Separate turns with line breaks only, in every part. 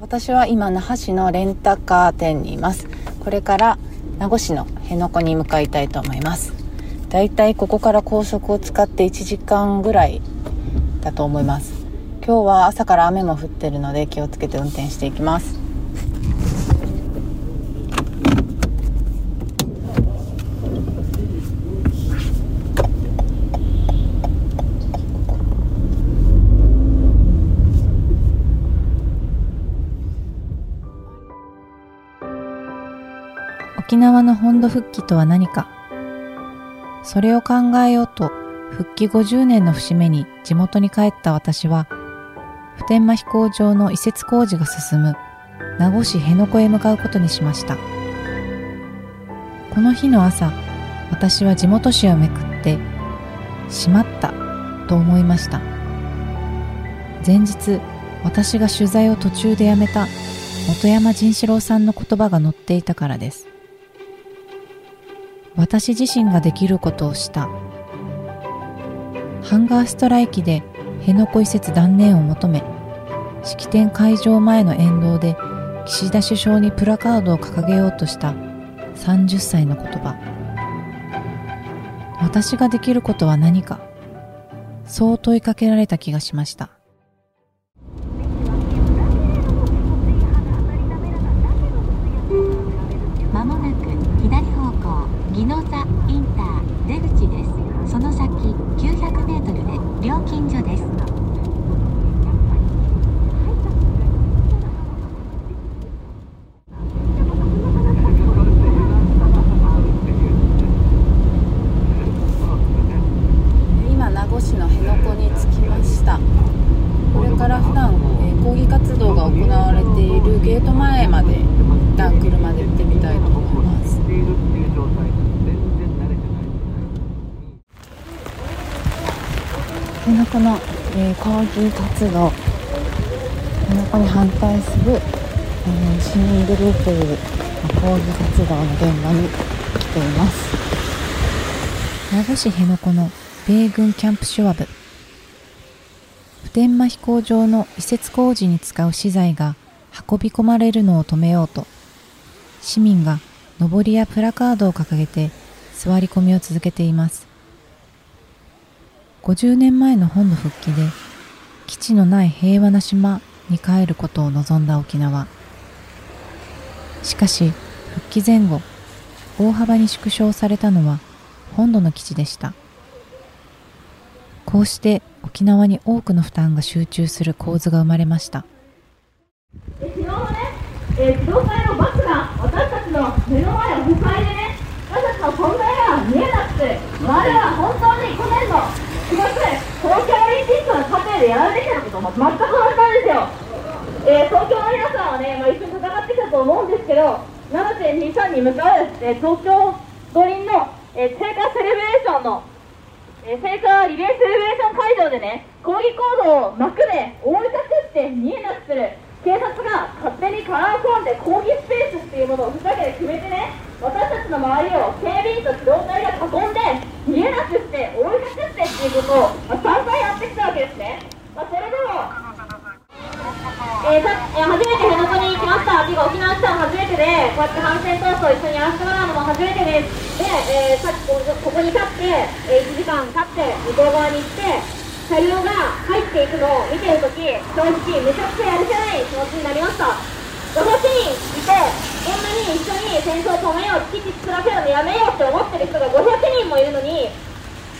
私は今那覇市のレンタカー店にいます。これから名護市の辺野古に向かいたいと思います。だいたいここから高速を使って1時間ぐらいだと思います。今日は朝から雨も降ってるので気をつけて運転していきます。
縄の本土復帰とは何か。それを考えようと復帰50年の節目に地元に帰った私は普天間飛行場の移設工事が進む名護市辺野古へ向かうことにしました。この日の朝私は地元紙をめくってしまったと思いました。前日私が取材を途中でやめた本山仁志郎さんの言葉が載っていたからです。私自身ができることをした。ハンガーストライキで辺野古移設断念を求め式典会場前の沿道で岸田首相にプラカードを掲げようとした。30歳の言葉。私ができることは何か。そう問いかけられた気がしました
まもなく左方向宜野座インター出口ですその先900メートルで料金所です
今名護市の辺野古に着きましたこれから普段、えー抗議活動が行われているゲート前まで一旦車で行ってみたいと思います辺野古の、えー抗議活動辺野古に反対する、えー市民グループの抗議活動の現場に来ています。
名護市辺野古の米軍キャンプシュワブ普天間飛行場の移設工事に使う資材が運び込まれるのを止めようと市民が上りやプラカードを掲げて座り込みを続けています。50年前の本土復帰で基地のない平和な島に帰ることを望んだ沖縄。しかし復帰前後大幅に縮小されたのは本土の基地でした。こうして沖縄に多くの負担が集中する構図が生まれました。
昨日のね、えー、自動車のバスが私たちの目の前を塞いでね、私たちの存在が見えなくて、我々は本当に去年の4月、東京オリンピックの過程でやるべきなことも全く同じなんですよ。えー東京の皆さんはね、まあ、一緒に戦ってきたと思うんですけど、7.23に向かう、えー東京五輪の、えー聖火セレブレーションのえー聖火リレーセレブレーション会場でね、抗議行動を幕で覆い隠して見えなくする警察が勝手にカラーコーンで抗議スペースっていうものをふざけて決めてね、私たちの周りを警備員と機動隊が囲んで見えなくして覆い隠してっていうことを、まあ、散々やってきたね。まあ、それでもえーさえー初めて辺野古に来ました。っていうか沖縄来たの初めてでこうやって反戦闘争を一緒にやらせてもらうのも初めてです。で、えーさっきここに立って、えー1時間経って向こう側に行って車両が入っていくのを見てるとき正直めちゃくちゃやるせない気持ちになりました。500人いてこんなに一緒に戦争止めよう基地作らせるのやめようって思ってる人が500人もいるのに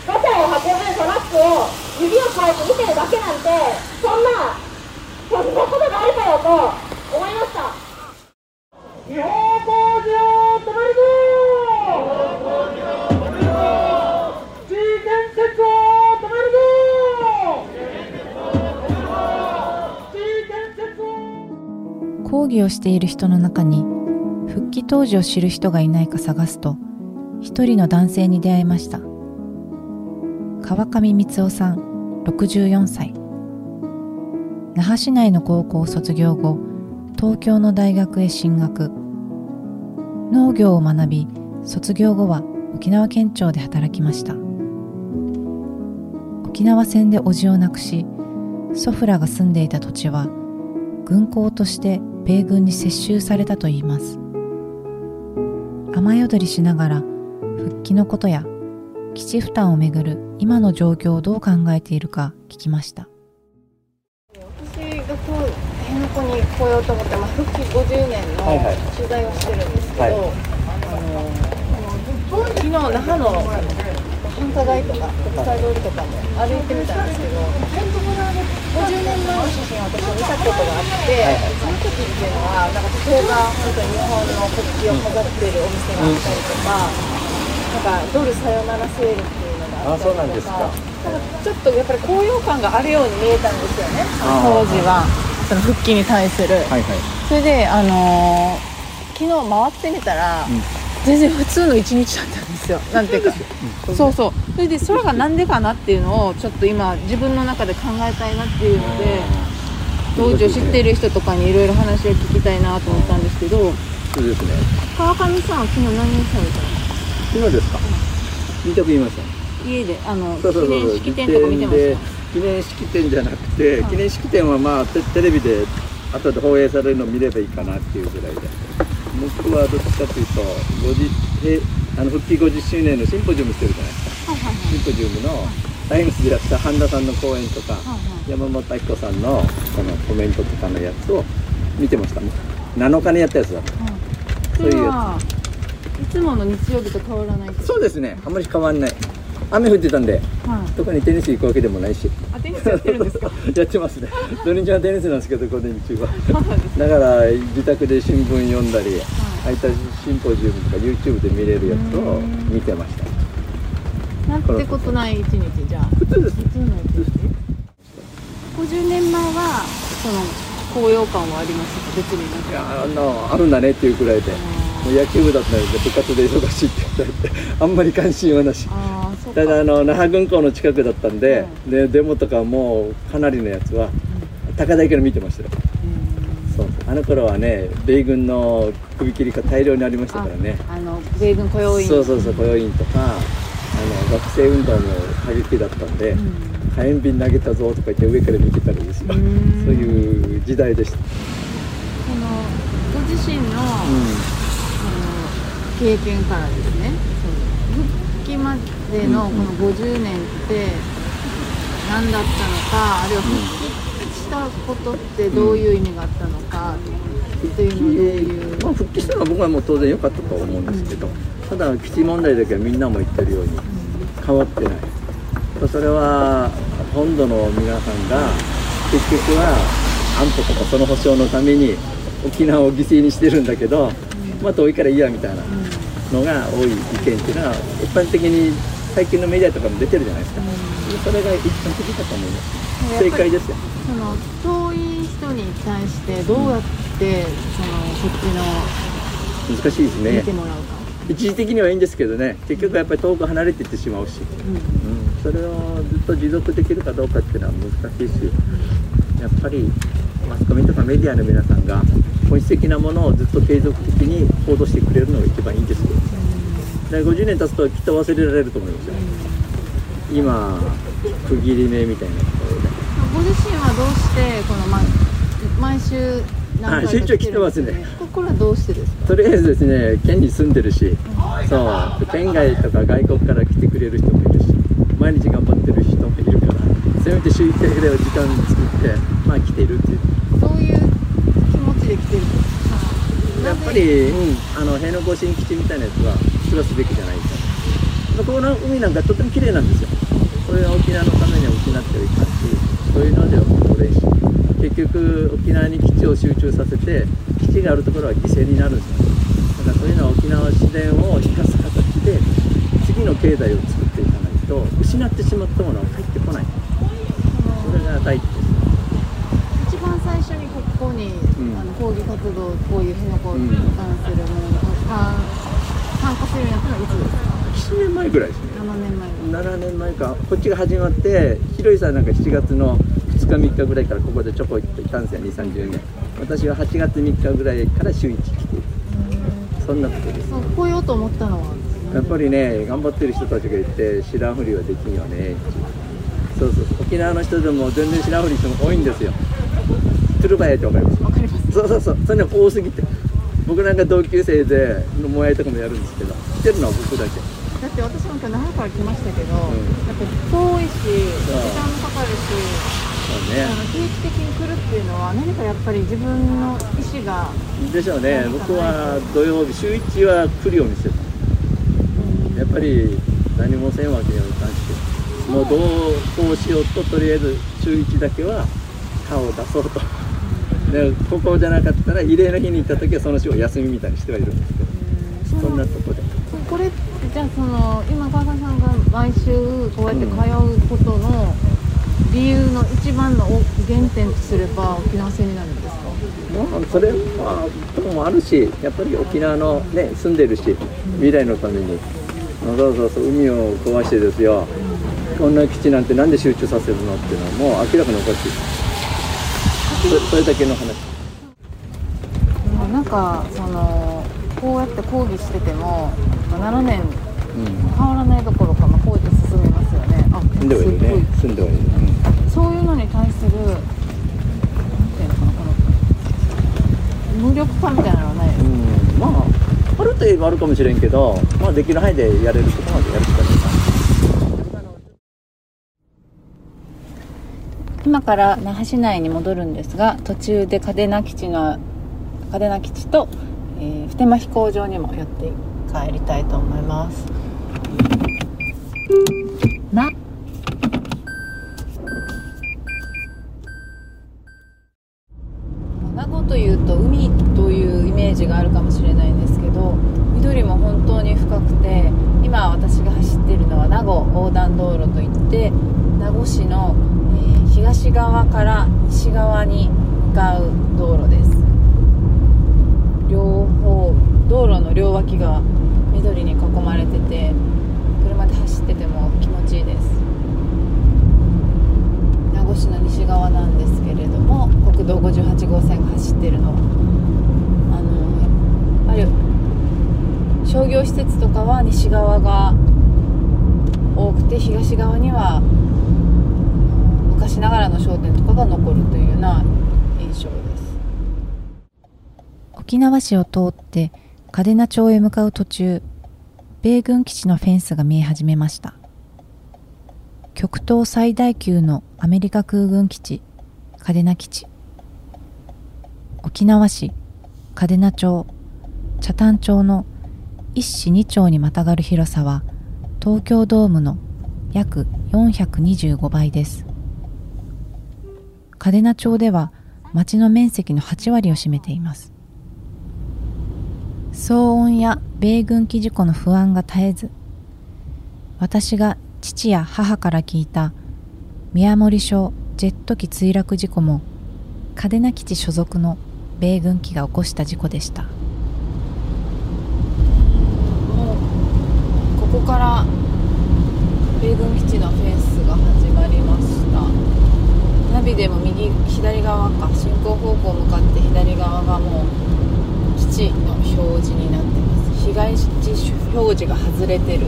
土砂を運ぶトラックを指をこうやって見てるだけなんてそんなそんなことがあるかよと思いました。日本工事を止止めるぞ
抗議を。している人の中に復帰当時を知る人がいないか探すと一人の男性に出会いました。川上光夫さん64歳。那覇市内の高校を卒業後東京の大学へ進学。農業を学び卒業後は沖縄県庁で働きました。沖縄戦で叔父を亡くし祖父らが住んでいた土地は軍港として米軍に接収されたといいます。雨宿りしながら復帰のことや基地負担をめぐる今の状況をどう考えているか聞きました。
私がこう辺野古に来ようと思って、まあ、復帰50年の
はいはい。
取材をしてるんですけど、
はい。
あの昨日那覇の繁華街とか国際通りとかも歩いてみたんですけど50年前の写真を私は見たことがあって、その時っていうのはなんか例えば本当に日本の国旗を飾っているお店があったりとか、なんかドルさよならセールっていうあ
そうなんですか。
ちょっとやっぱり高揚感があるように見えたんですよね。当時はその復帰に対する、
はいはい。
それであのー昨日回ってみたら、
うん。
全然普通の一日だったんですよ。なんていうか。そうそうそれでそれがなんでかなっていうのをちょっと今自分の中で考えたいなっていうので当時を知ってる人とかにいろいろ話を聞きたいなと思ったんですけど
そうですね。
川上さんは昨日何されたの
今ですか？見たく言いました
家であの記念式典とか見てました
記念式典じゃなくて、
はい。
記念式典はまあテテレビで後で放映されるのを見ればいいかなっていうぐらいで。僕はどっちかというと50へあの復帰50周年のシンポジウムしてるじゃない？ですか
はいはい。
シンポジウムのタイムスでやった半田さんの講演とか、
はいはい。
山本明子さんのこのコメントとかのやつを見てました。もう7日にやったやつだ。った
はい。
そういうやつ。
いつもの日曜日と変わらない
そうですね。あんまり変わんない雨降ってたんで
はい。
特にテニス行くわけでもないし。
あテニスやってるんですか？
やってますね。土日はテニスなんですけど午前中は。だから自宅で新聞読んだり空いたシンポジウムとか YouTube で見れるやつを見てました。
なんてことない一日じゃあ。
普通です。
普通の一日？50年前はその高揚感はありましたか？別になん
い
か
やあのあるんだねっていうくらいでもう野球部だったので部活で忙しいって言われてあんまり関心はなし。ただあの那覇軍港の近くだったんで,、でデモとかもかなりのやつは高台から見てましたよ。そう。あの頃はね米軍の首切りが大量にありましたからね。
ああの米軍雇用員。
そうそうそう雇用員とかあの学生運動も過激だったんで、火炎瓶投げたぞとか言って上から見てたらですよ、
うん。
そういう時代でした、
そのご自身の,、
う
その経験からですね。復帰までのこの50年って何だったのか、あるいは復帰したことってどういう意味があったのかっていうのをどういう、
まあ、復帰したのは僕はもう当然良かったとは思うんですけど、ただ基地問題だけはみんなも言ってるように変わってない、それは本土の皆さんが結局は安保とかその保障のために沖縄を犠牲にしてるんだけど、まあ遠いからいいやみたいなのが多い意見っていうのは一般的に最近のメディアとかも出てるじゃないですか、それが一般的だと思います正解です。よ
その遠い人に対してどうやってその復帰の
難しいです
見
ね
てもらうか、
一時的にはいいんですけどね結局やっぱり遠く離れていってしまうし、うん、それをずっと持続できるかどうかっていうのは難しいしやっぱりマスコミとかメディアの皆さんが本質的なものをずっと継続的に報道してくれるのが一番いいんですよで50年経つときっと忘れられると思いますよ。今区切り目みたいなところで。
ご自身はどうしてこの、ま、毎週何回か
来てますね
来るんですけどこれはどうしてですか？
とりあえずですね県に住んでるしそう。県外とか外国から来てくれる人もいるし毎日頑張ってる人もいるからせめて週1回ぐらいは時間作ってまあ来てるっていう。
どういう気持ちで来てる
やっぱり、うん、あの辺野古新基地みたいなやつは作らすべきじゃないか。まあここの海なんかとても綺麗なんですよ。これは沖縄のためには失ってはいかんしそういうのでは戻れ結局沖縄に基地を集中させて基地があるところは犠牲になるんですよだからそういうのは沖縄自然を生かす形で次の経済を作っていかないと失ってしまったものは帰ってこない。それが第一です
一番最初にここに、
うん。
あの抗議活動こういう辺野古に関するものに参参加するようになったのはいつですか
？7年前ぐらいですね。
7年前に
7年前か。こっちが始まってひろゆさんなんか7月の2日3日ぐらいからここでちょこっといたんですよ2 3 0年私は8月3日ぐらいから週1来てそんなことです。
来ようと思ったのは
やっぱりね頑張ってる人たちがいて知らんふりはできんよねそうそう。沖縄の人でも全然知らんふり人も多いんですよトゥルバヤってわかります。
わかります。
そうそうそう。それね多すぎて。僕なんか同級生でのもやいとかもやるんですけど来てるのは僕だけ。
だって私も今日那覇から来ましたけど、
ん。
やっぱ遠いし時間もかかるし
そうね。
定期的に来るっていうのは何かやっぱり自分の意思が
でしょうね。僕は土曜日週1は来るようにしてた。やっぱり何もせんわけにはいかんし。もうどうこうしようととりあえず週1だけは顔を出そうとでここじゃなかったら慰霊の日に行った時はその週を休みみたいにしてはいるんですけど。そんなとこで。
これじゃあその今川上さんが毎週こうやって通うことの理由の一番の原点とすれば沖縄戦になるんですか？
まあ、それはとこもあるしやっぱり沖縄のね住んでるし未来のためにそうそうそう海を壊してですよ。こんな基地なんてなんで集中させるのっていうのはもう明らかにおかしいそそれだけの話。
もうなんかそのこうやって抗議してても7年
うん。
変わらないどころか、まあ、こうやって進みますよね。あ
住んではいるね。
す
住んではいる、
ごいそういうのに対するなんていうのかなこの無力感みたいなのはないです
うんうん、まああるといえばあるかもしれんけど、まあ、できる範囲でやれることまでやるしかない
今から那覇市内に戻るんですが途中で嘉手納基地の嘉手納基地と、えー普天間飛行場にも寄って帰りたいと思います
ま
名護というと海というイメージがあるかもしれないんですけど緑も本当に深くて今私が走っているのは名護横断道路といって名護市の、えー東側から西側に向かう道路です。両方道路の両脇が緑に囲まれてて車で走ってても気持ちいいです。名護市の西側なんですけれども国道58号線が走ってるの。あのやっぱり商業施設とかは西側が多くて東側には昔ながらの商店とかが残るというような印象です
沖縄市を通って嘉手納町へ向かう途中米軍基地のフェンスが見え始めました。極東最大級のアメリカ空軍基地嘉手納基地。沖縄市嘉手納町北谷町の一市二町にまたがる広さは東京ドームの約425倍です。嘉手納町では町の面積の8割を占めています。騒音や米軍機事故の不安が絶えず私が父や母から聞いた宮森省ジェット機墜落事故も嘉手納基地所属の米軍機が起こした事故でした。
もうここから米軍基地のフェンスが始まりました。ナビでも右左側か。進行方向向かって左側がもう地の表示になってます。被害地表示が外れてる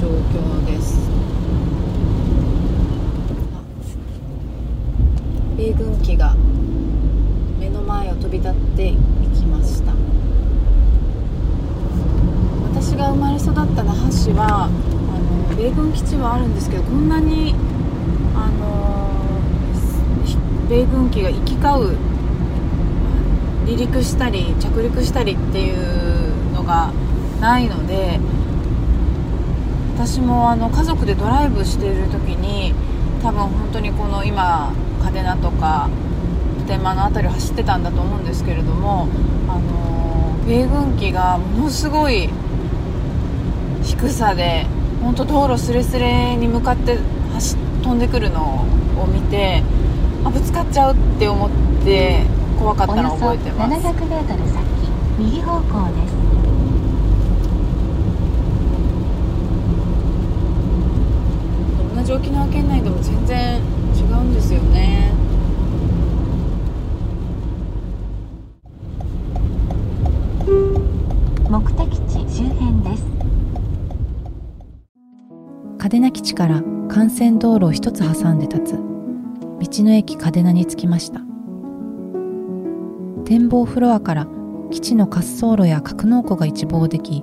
状況です。米軍機が目の前を飛び立っていきました。私が生まれ育った那覇市はあの米軍基地はあるんですけどこんなにあの米軍機が行き交う離陸したり着陸したりっていうのがないので私もあの家族でドライブしている時に多分本当にこの今嘉手納とか普天間の辺りを走ってたんだと思うんですけれどもあの米軍機がものすごい低さで本当道路すれすれに向かって走飛んでくるのを見てあぶつかっちゃうって思って怖かったのを
およそ
覚えてます。
700m 先右方向です。
同じ沖縄県内でも全然違うんですよね。
目的地周辺です。
嘉手納基地から幹線道路を一つ挟んで立つ。道の駅嘉手納に着きました展望フロアから基地の滑走路や格納庫が一望でき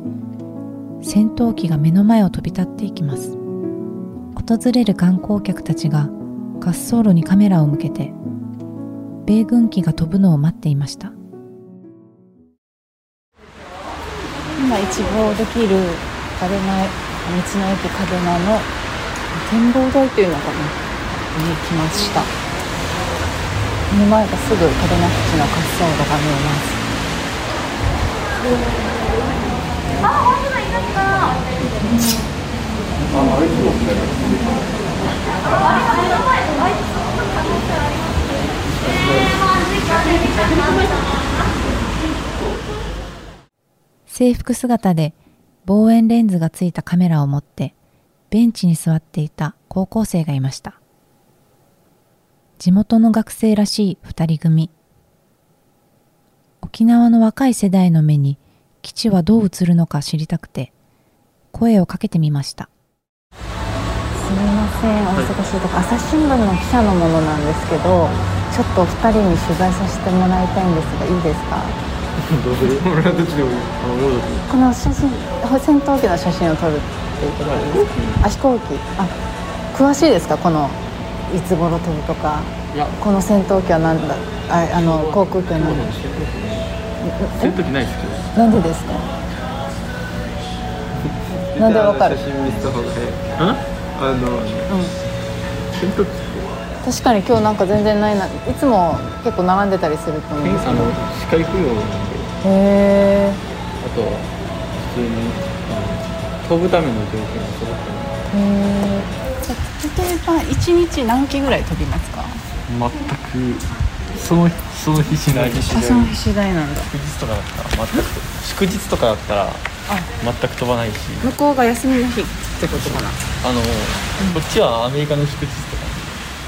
戦闘機が目の前を飛び立っていきます。訪れる観光客たちが滑走路にカメラを向けて米軍機が飛ぶのを待っていました。
今一望できる嘉手納道の駅嘉手納の展望台っていうのかなに来ました。目の前がすぐ嘉手納基地の滑走路が見えます。
制服姿で望遠レンズがついたカメラを持ってベンチに座っていた高校生がいました。地元の学生らしい二人組。沖縄の若い世代の目に基地はどう映るのか知りたくて声をかけてみました。
すみませんお忙しいとこ。朝日新聞の記者のものなんですけどちょっとお二人に取材させてもらいたいんですがいいですか？
俺はどっちでもいいあのどうぞ。
この写真戦闘機の写真を撮るっていうことですか？あ飛行機。あ詳しいですか？このいつ頃飛ぶとかこの戦闘機はなんだああの航空機は何だ。
戦闘機ないですけど。
なんでですか？なんでわかる？
写真見せた方が早い。あ？の戦闘機。
確かに今日なんか全然ないな。いつも結構並んでたりすると思う。んです
あの
けど
視界不良なんで。
へえ
あとは普通にあの飛ぶための条件が揃って
へえ例えば一日何機ぐらい飛びますか？
全くそのその日しない。日
あその日次第なんだ。
祝日とかだったら全く祝日とかだったら全く飛ばないし。
向こうが休みの日ってことかな。
あの、こっちはアメリカの祝日とか。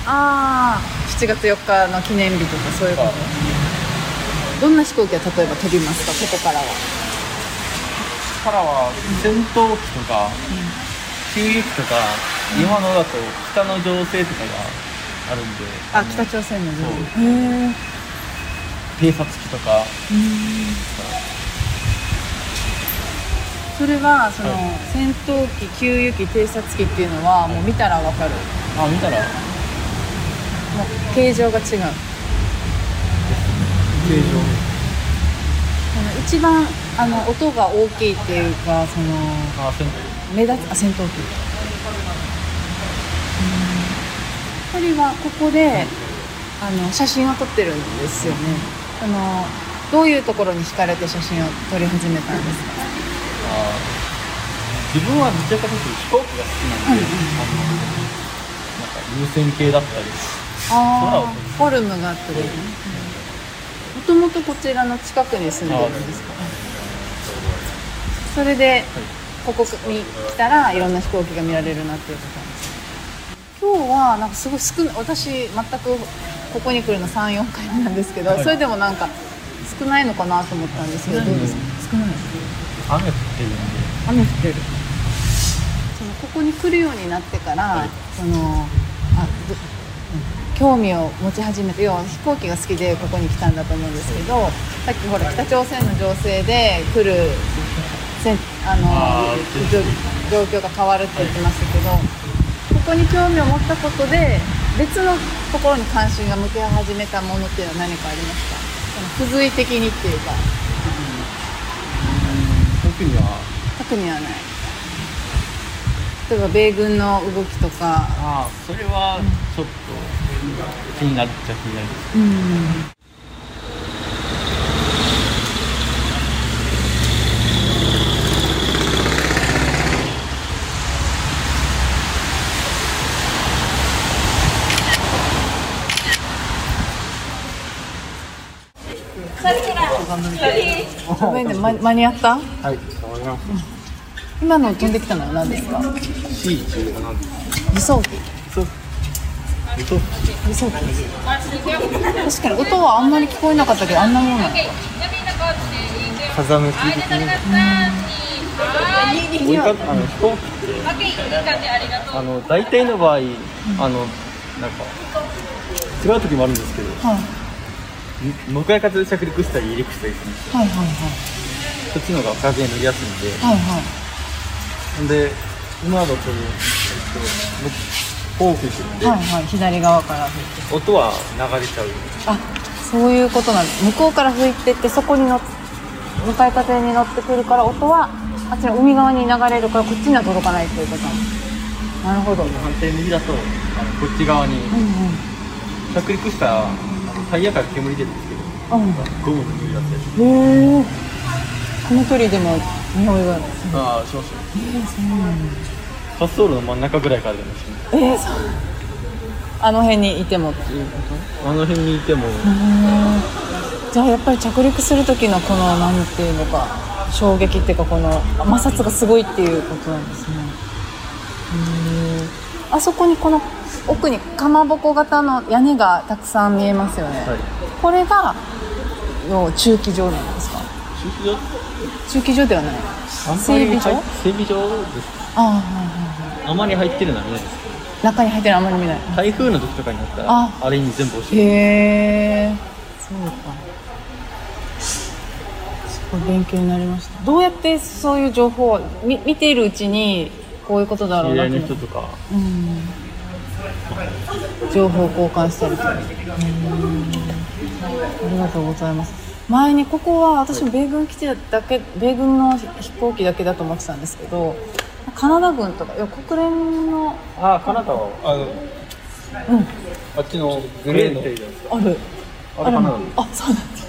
ああ7月4日の記念日とかそういうこと。どんな飛行機は例えば飛びますか？ここからは。
からは戦闘機とか、給油機とか今のだと北の情勢とかがあるんで。
あ
の
北朝鮮の
そう。
へえ
偵察機とか。
それはその、
は
戦闘機給油機偵察機っていうのはもう見たらわかる。
あ見たら。
もう形状が違う。
形状。
その一番あの音が大きいっていうかその
あ戦
目立つあ戦闘機。2人はここであの写真を撮ってるんですよね。あのどういうところに惹かれて写真を撮り始めたんですか？
あ自分はどちらかというと飛行機が好きなんで、あのなんか優先系だったり
あフォルムがあってもともとこちらの近くに住んでるんですか？それでここに来たらいろんな飛行機が見られるなっていうことなんです今日はなんかすごい少ない私全くここに来るの34回目なんですけど、
はい。
それでもなんか少ないのかなと思ったんですけどどうですか少ない。
雨降ってるんで。
雨降ってる。そのここに来るようになってから、そのあどうん興味を持ち始めて要は飛行機が好きでここに来たんだと思うんですけどさっきほら北朝鮮の情勢で来るあの状状況が変わるって言ってましたけどここに興味を持ったことで別のところに関心が向け始めたものっていうのは何かありますか？その付随的にっていうか。
特には？
特にはない。例えば米軍の動きとか。
ああそれはちょっと気になっちゃ気になります。
うんごめんね、ま、間に合った？
はいります。
今の飛んできたのは何ですか
？C1 が何ですか
輸送機。
輸送機。
輸送機。確かに音はあんまり聞こえなかったけどあんなもんなの。か
風向き的に追いかあの飛行機ってあの大体の場合、あのなんか違う時もあるんですけど
はい
向かい風で着陸したり離陸したりするんですよ
はいはいはい
そっちの方が風に乗りやすいんで。
はいはい
で今だと、えっと、フォークしてるんで、
はいはい。左側から吹いて。
音は流れちゃう。
あそういうことなんです向こうから吹いてってそこに乗っ向かい風に乗ってくるから音はあっちの海側に流れるからこっちには届かないっていうこと。なんですなるほど。うん
反対右だとあのこっち側に
うん
着陸したらタイヤから煙出るんですけど
うん
ゴムの匂いだったりする
へえこの距離でも匂いが
ああしますよ
えー、そうなんだ
滑走路の真ん中ぐらいからでもします
えー、そう。あの辺にいてもっていうこ
あの辺にいても。
とじゃあやっぱり着陸する時のこのなんていうのか衝撃っていうかこの摩擦がすごいっていうことなんですね。あそこにこの奥にかまぼこ型の屋根がたくさん見えますよね、
はい。
これがの中期場なんですか？
駐機場？
中期場ではない。整備場？
整備場です。
ああはいはいはい。
あまり入ってるのは見ないです
中に入ってるのあんまり見ない。
台風の時とかになったら
あ。
あれに全部押して。
へえそうか。すごい勉強になりました。どうやってそういう情報をみ見ているうちにこういうことだろう
知り合いの人とか。
うん情報交換したりするうん。ありがとうございます。前にここは私も米軍基地だけ米軍の飛行機だけだと思ってたんですけどカナダ軍とかいや国連の
ああカナダはあの
うん。
あっちのグレーの。
ある。
あれカナダ。
るあそうなんです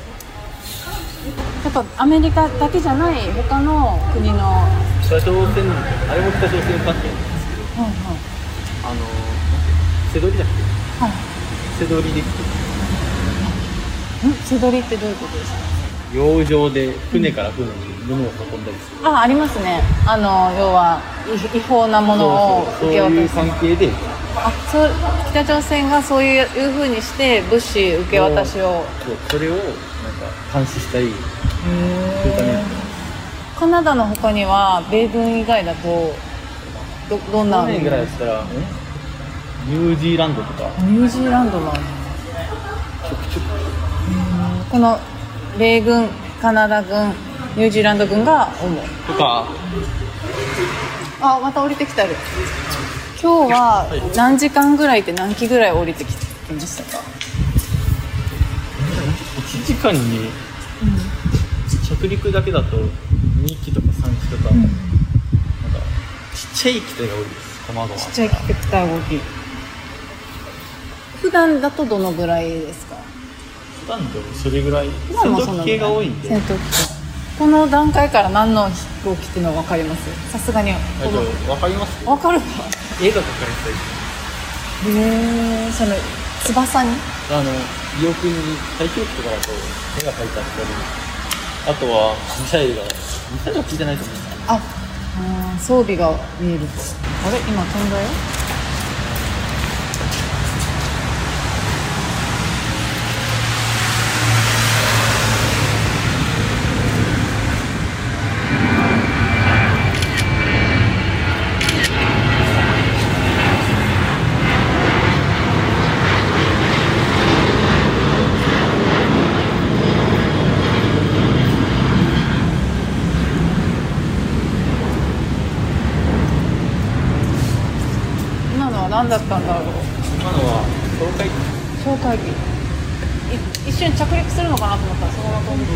やっぱアメリカだけじゃない他の国の。は
北朝鮮あれも北朝鮮関係なんですけど。
いはい
あの背取りだっ
はい
け背取りで。きて
ん背取りってどういうことですか？
洋上で船から船に物を運んだりする。
あありますね。あの要は違違法なものを
そういう関係で。
あそう北朝鮮がそういういうふうにして物資受け渡しを。
そうそれをなんか監視したりするために
カナダの他には米軍以外だとどどんな
去年ぐらいでしたらニュージーランドとか。
ニュージーランドなんだ
ちょくちょく
この米軍カナダ軍ニュージーランド軍が主。
とか。
あまた降りてきたる今日は何時間ぐらいで何機ぐらい降りてききましたか
？1時間に着陸だけだと2機とか3機とか、なんかちっちゃい機体が多いです。小窓は。
ちっちゃい機体動き普段だとどのぐらいですか？
普段でもそれぐらい。
普
戦闘機系が多いんで。
戦闘機。系この段階から何の飛行機っていうのは分かります？さすがに。
えっと分かります
分かるか
絵が描かれてたり
その翼に？
あの尾翼に大気翼とかだと絵が描いてあったりあとはミサイルがミサイルは聞いてないと思う
ああー装備が見えると。あれ？今飛んだよ今のは何だったんだろう
今のは東海
哨戒機い一瞬着陸するのかなと思った。らそのまま飛んで。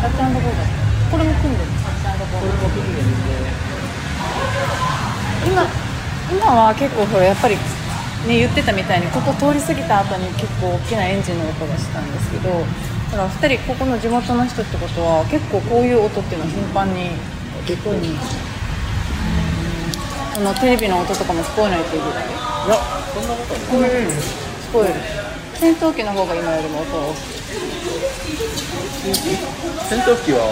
タッチアンドゴーだ。これも組んでるタッチアンドゴー今今は結構ほらやっぱりね言ってたみたいにここ通り過ぎた後に結構大きなエンジンの音がしたんですけどほら2人ここの地元の人ってことは結構こういう音っていうのは頻繁に聞こえるん。ですよこのテレビの音とかも聞こえないっていうぐらい。
いやそんなことはない。
聞こえる戦闘機の方が今よりも音が大きい
戦闘機。は、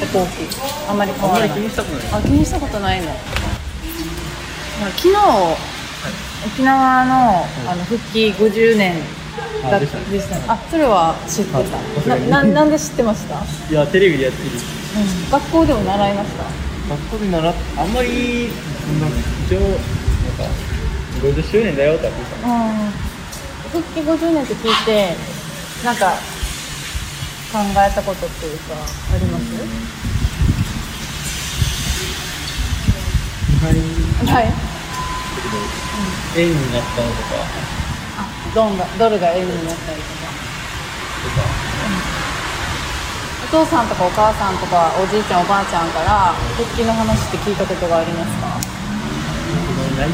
音大きいあんまり
あんまり気にしたことない。
あ気にしたことないんだ昨日、沖縄のあの復帰50年だ
あでしたね。
でしたね。あそれは知って
はい。
たなななんで知ってました、
いやテレビでやってる。
学校でも習いました？
学校で習っあんまりそんな一応なんか50周年だよってやってたの。
うん。復帰50年って聞いてなんか考えたことっていうかあります、はい。
円になったのとか。
ドンがドルが円になったりとか。お父さんとかお母さんとかおじいちゃんおばあちゃんから復帰の話って聞いたことがありますか？
ない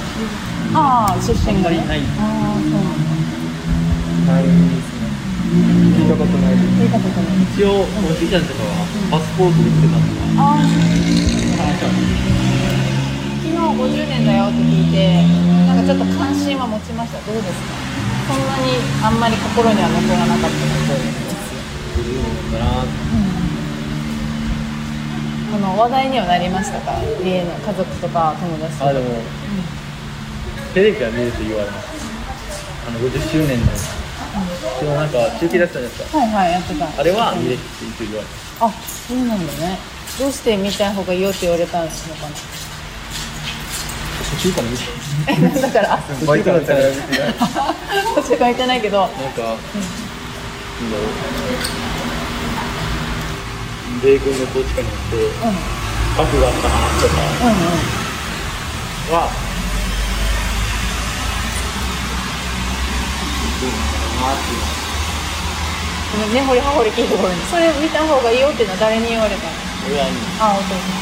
ああ出身がね
ない。
ああそう。なんだ
ない。ですね聞いたことない。
聞いたことない。
一応おじい。ちゃんとかはパスポートで来てたのが
ああ昨日50年だよって聞いてなんかちょっと関心は持ちましたどうですかそんなにあんまり心には残らなかったことです
50年だな
この話題にはなりましたか家の家族とか友達とか
あでも、うんテレビは見ると言われます。あの50周年の昨日なんか中継だったじゃないですか。
はいはいやってた。
あれは見れって言われます
あそうなんだね。どうして見たい方がいいよって言われたのかな。
途中から見て
えだから。あ
バイトだったら。見てない
途中から言ってない。け ど
なんか、なんだろう。米軍の統治下によって
うん。うん
核があった話とか
うん
はどうなのかなっていう。のは
ごめんね、ほりはほり聞いてごめんそれ見た方がいいよっていうのは誰に言われたの？
親に。
あ、お父さん。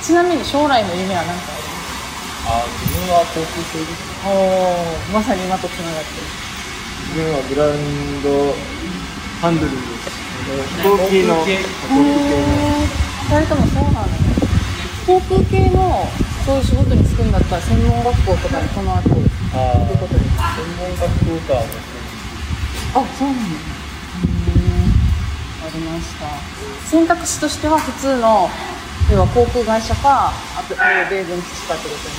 ちなみに将来の夢は何かある？
あ自分は航空整備士
おーまさに今とつながってる。
自分はグラウンドハンドリング飛行機の
へー二人ともそうなんだね航空系のそういう仕事に就くんだったら専門学校とかにこの後行
あ
くことです
専門学校か。も
あ、そうなんだ。ねありました。選択肢としては普通の要は航空会社かあとあ米軍基地かってことに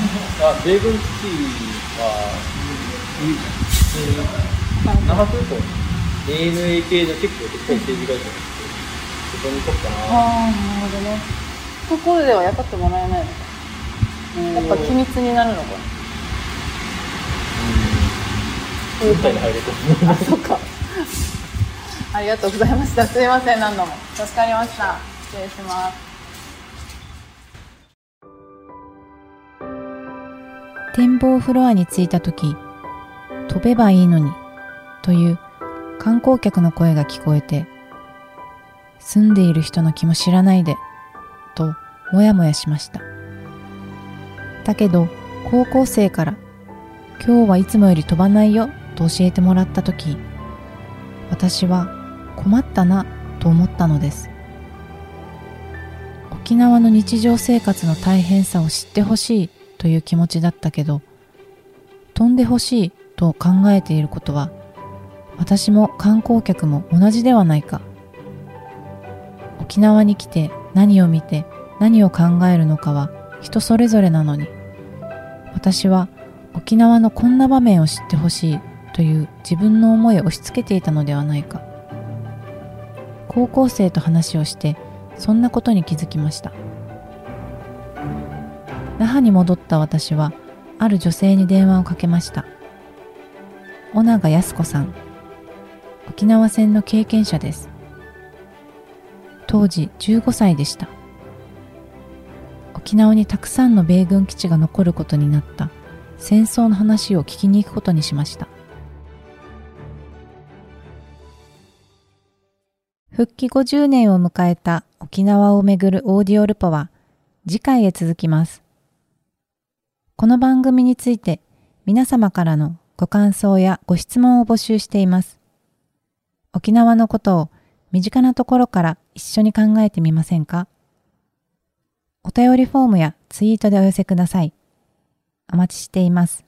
あ米軍基地は、いい那覇空港に ANA 系の結構でっかい政治会社がそこに行こうかな。
ああなるほどね。ところでは雇ってもらえないのか。やっぱ機密になるのか。な
軍隊に入れて
あ、そっか。ありがとうございました。すいません何度も。助かりました。失礼します。
展望フロアに着いた時飛べばいいのにという観光客の声が聞こえて住んでいる人の気も知らないでともやもやしました。だけど高校生から今日はいつもより飛ばないよと教えてもらった時私は困ったなと思ったのです。沖縄の日常生活の大変さを知ってほしいという気持ちだったけど飛んでほしいと考えていることは私も観光客も同じではないか。沖縄に来て何を見て何を考えるのかは人それぞれなのに私は沖縄のこんな場面を知ってほしいという自分の思いを押し付けていたのではないか。高校生と話をしてそんなことに気づきました。那覇に戻った私はある女性に電話をかけました。小永靖子さん。沖縄戦の経験者です。当時15歳でした。沖縄にたくさんの米軍基地が残ることになった。戦争の話を聞きに行くことにしました。復帰50年を迎えた沖縄をめぐるオーディオルポは次回へ続きますこの番組について皆様からのご感想やご質問を募集しています。沖縄のことを身近なところから一緒に考えてみませんか？お便りフォームやツイートでお寄せください。お待ちしています。